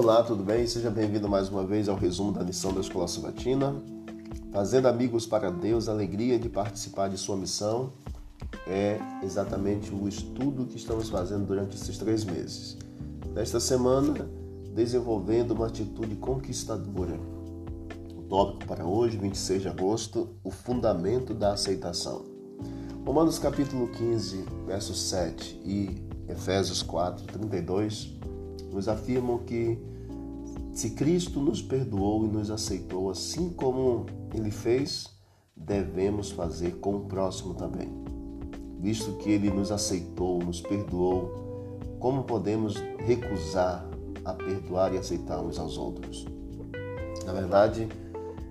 Olá, tudo bem? Seja bem-vindo mais uma vez ao resumo da lição da Escola Sabatina. Fazendo amigos para Deus, a alegria de participar de sua missão é exatamente o estudo que estamos fazendo durante esses três meses. Nesta semana, desenvolvendo uma atitude conquistadora. O tópico para hoje, 26 de agosto, o fundamento da aceitação. Romanos capítulo 15, versos 7 e Efésios 4, 32 nos afirmam que se Cristo nos perdoou e nos aceitou assim como ele fez, devemos fazer com o próximo também. Visto que ele nos aceitou, nos perdoou, como podemos recusar a perdoar e aceitar uns aos outros? Na verdade,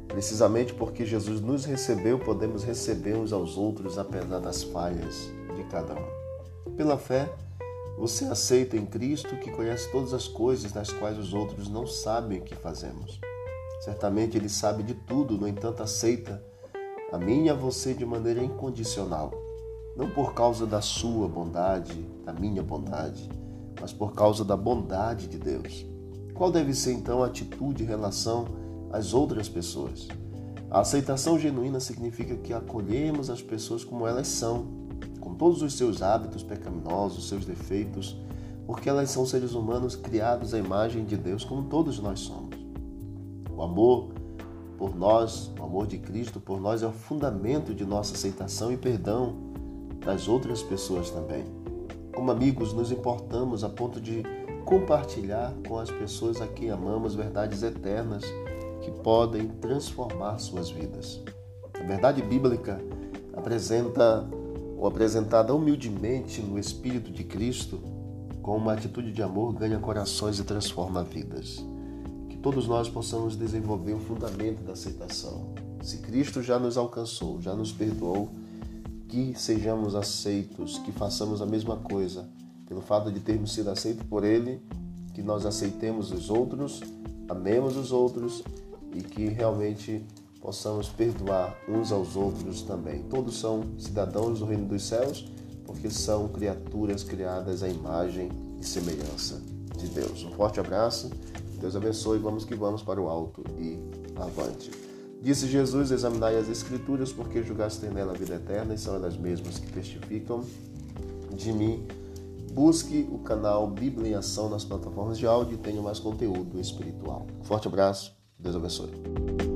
precisamente porque Jesus nos recebeu, podemos receber uns aos outros apesar das falhas de cada um. Pela fé, você aceita em Cristo que conhece todas as coisas das quais os outros não sabem o que fazemos. Certamente Ele sabe de tudo, no entanto, aceita a mim e a você de maneira incondicional. Não por causa da sua bondade, da minha bondade, mas por causa da bondade de Deus. Qual deve ser então a atitude em relação às outras pessoas? A aceitação genuína significa que acolhemos as pessoas como elas são com todos os seus hábitos pecaminosos, seus defeitos, porque elas são seres humanos criados à imagem de Deus, como todos nós somos. O amor por nós, o amor de Cristo por nós é o fundamento de nossa aceitação e perdão das outras pessoas também. Como amigos, nos importamos a ponto de compartilhar com as pessoas a quem amamos verdades eternas que podem transformar suas vidas. A verdade bíblica apresenta ou apresentada humildemente no Espírito de Cristo, com uma atitude de amor, ganha corações e transforma vidas. Que todos nós possamos desenvolver o fundamento da aceitação. Se Cristo já nos alcançou, já nos perdoou, que sejamos aceitos, que façamos a mesma coisa, pelo fato de termos sido aceitos por Ele, que nós aceitemos os outros, amemos os outros e que realmente possamos perdoar uns aos outros também. Todos são cidadãos do reino dos céus, porque são criaturas criadas à imagem e semelhança de Deus. Um forte abraço, Deus abençoe, vamos que vamos para o alto e avante. Disse Jesus: Examinai as Escrituras, porque julgaste nela a vida eterna, e são elas mesmas que testificam de mim. Busque o canal Bíblia em Ação nas plataformas de áudio e tenha mais conteúdo espiritual. Forte abraço, Deus abençoe.